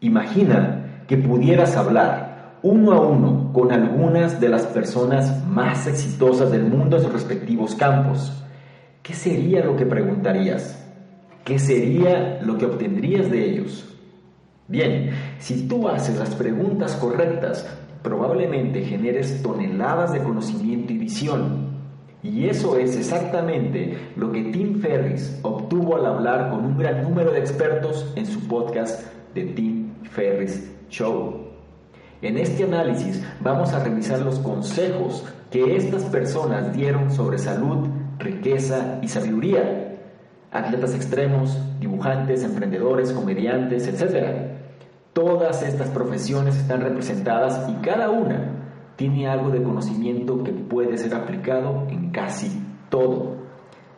Imagina que pudieras hablar uno a uno con algunas de las personas más exitosas del mundo en sus respectivos campos. ¿Qué sería lo que preguntarías? ¿Qué sería lo que obtendrías de ellos? Bien, si tú haces las preguntas correctas, probablemente generes toneladas de conocimiento y visión. Y eso es exactamente lo que Tim Ferris obtuvo al hablar con un gran número de expertos en su podcast de Tim Ferris Show. En este análisis vamos a revisar los consejos que estas personas dieron sobre salud, riqueza y sabiduría. Atletas extremos, dibujantes, emprendedores, comediantes, etc. Todas estas profesiones están representadas y cada una tiene algo de conocimiento que puede ser aplicado en casi todo.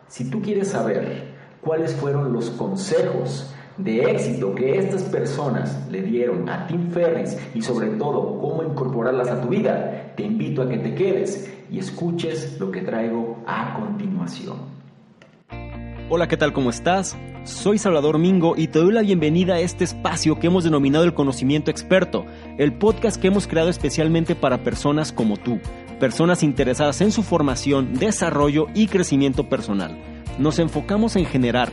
Si tú quieres saber cuáles fueron los consejos de éxito que estas personas le dieron a Tim Ferris y sobre todo cómo incorporarlas a tu vida, te invito a que te quedes y escuches lo que traigo a continuación. Hola, ¿qué tal? ¿Cómo estás? Soy Salvador Mingo y te doy la bienvenida a este espacio que hemos denominado el conocimiento experto, el podcast que hemos creado especialmente para personas como tú, personas interesadas en su formación, desarrollo y crecimiento personal nos enfocamos en generar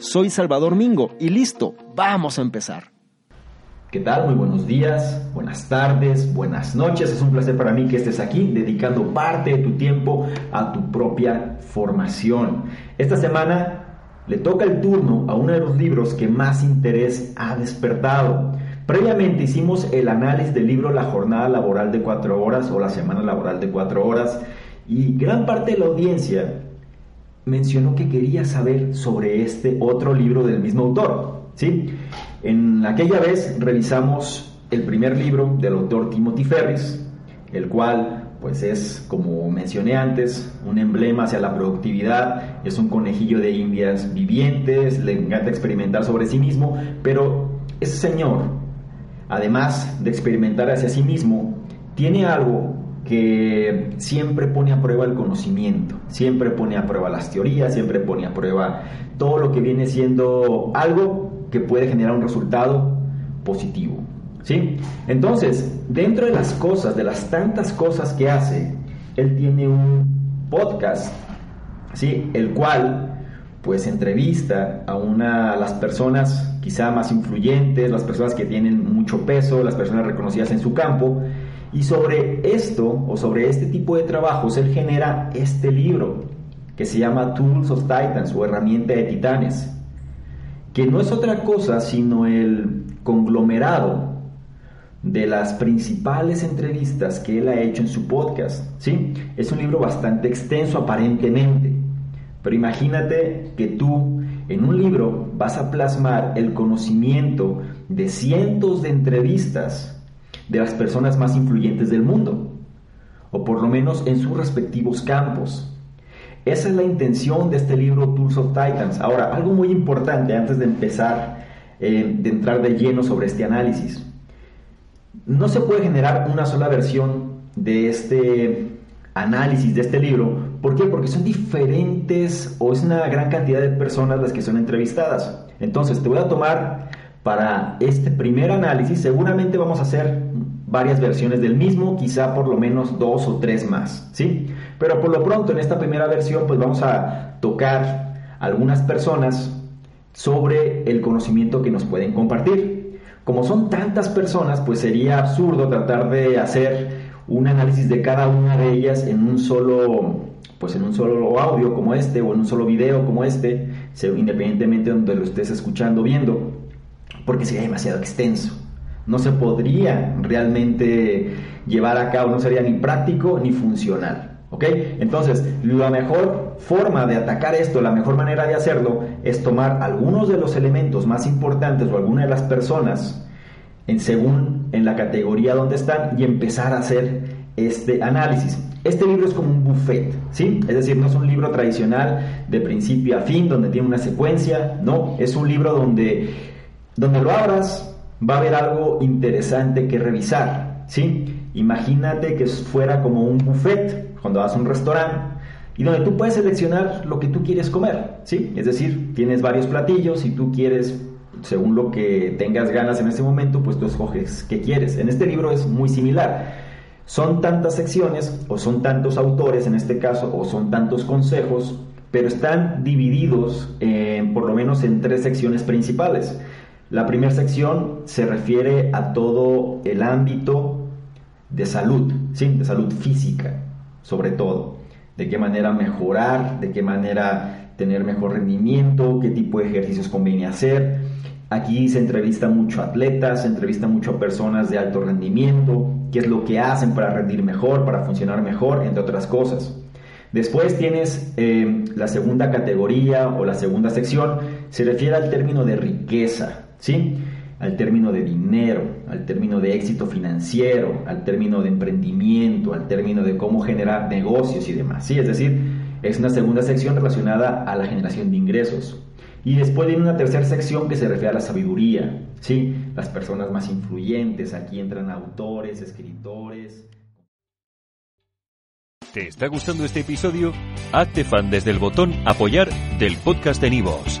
Soy Salvador Mingo y listo, vamos a empezar. ¿Qué tal? Muy buenos días, buenas tardes, buenas noches. Es un placer para mí que estés aquí dedicando parte de tu tiempo a tu propia formación. Esta semana le toca el turno a uno de los libros que más interés ha despertado. Previamente hicimos el análisis del libro La jornada laboral de cuatro horas o la semana laboral de cuatro horas y gran parte de la audiencia mencionó que quería saber sobre este otro libro del mismo autor. ¿sí? En aquella vez revisamos el primer libro del autor Timothy Ferris, el cual pues es, como mencioné antes, un emblema hacia la productividad, es un conejillo de indias vivientes, le encanta experimentar sobre sí mismo, pero ese señor, además de experimentar hacia sí mismo, tiene algo que siempre pone a prueba el conocimiento, siempre pone a prueba las teorías, siempre pone a prueba todo lo que viene siendo algo que puede generar un resultado positivo. ¿sí? Entonces, dentro de las cosas, de las tantas cosas que hace, él tiene un podcast, ¿sí? el cual pues entrevista a una las personas quizá más influyentes, las personas que tienen mucho peso, las personas reconocidas en su campo, y sobre esto o sobre este tipo de trabajos él genera este libro que se llama Tools of Titans o Herramienta de Titanes, que no es otra cosa sino el conglomerado de las principales entrevistas que él ha hecho en su podcast. ¿sí? Es un libro bastante extenso aparentemente, pero imagínate que tú en un libro vas a plasmar el conocimiento de cientos de entrevistas de las personas más influyentes del mundo, o por lo menos en sus respectivos campos. Esa es la intención de este libro Tools of Titans. Ahora, algo muy importante antes de empezar, eh, de entrar de lleno sobre este análisis. No se puede generar una sola versión de este análisis de este libro. ¿Por qué? Porque son diferentes o es una gran cantidad de personas las que son entrevistadas. Entonces, te voy a tomar para este primer análisis, seguramente vamos a hacer varias versiones del mismo, quizá por lo menos dos o tres más, ¿sí? Pero por lo pronto en esta primera versión pues vamos a tocar algunas personas sobre el conocimiento que nos pueden compartir. como son tantas personas, pues sería absurdo tratar de hacer un análisis de cada una de ellas en un solo pues en un solo audio como este o en un solo video como este, independientemente de donde lo estés escuchando viendo, porque sería demasiado extenso. No se podría realmente llevar a cabo, no sería ni práctico ni funcional. ¿Ok? Entonces, la mejor forma de atacar esto, la mejor manera de hacerlo, es tomar algunos de los elementos más importantes o alguna de las personas, en, según en la categoría donde están, y empezar a hacer este análisis. Este libro es como un buffet, ¿sí? Es decir, no es un libro tradicional de principio a fin, donde tiene una secuencia, no, es un libro donde, donde lo abras, va a haber algo interesante que revisar, ¿sí? Imagínate que fuera como un buffet, cuando vas a un restaurante, y donde tú puedes seleccionar lo que tú quieres comer, ¿sí? Es decir, tienes varios platillos y tú quieres según lo que tengas ganas en ese momento, pues tú escoges qué quieres. En este libro es muy similar. Son tantas secciones o son tantos autores en este caso o son tantos consejos, pero están divididos por lo menos en tres secciones principales. La primera sección se refiere a todo el ámbito de salud, ¿sí? de salud física, sobre todo. De qué manera mejorar, de qué manera tener mejor rendimiento, qué tipo de ejercicios conviene hacer. Aquí se entrevista mucho a atletas, se entrevista mucho a personas de alto rendimiento, qué es lo que hacen para rendir mejor, para funcionar mejor, entre otras cosas. Después tienes eh, la segunda categoría o la segunda sección, se refiere al término de riqueza, ¿sí? Al término de dinero, al término de éxito financiero, al término de emprendimiento, al término de cómo generar negocios y demás, ¿sí? Es decir, es una segunda sección relacionada a la generación de ingresos. Y después viene una tercera sección que se refiere a la sabiduría, ¿sí? Las personas más influyentes, aquí entran autores, escritores. ¿Te está gustando este episodio? Hazte fan desde el botón apoyar del podcast de Nivos.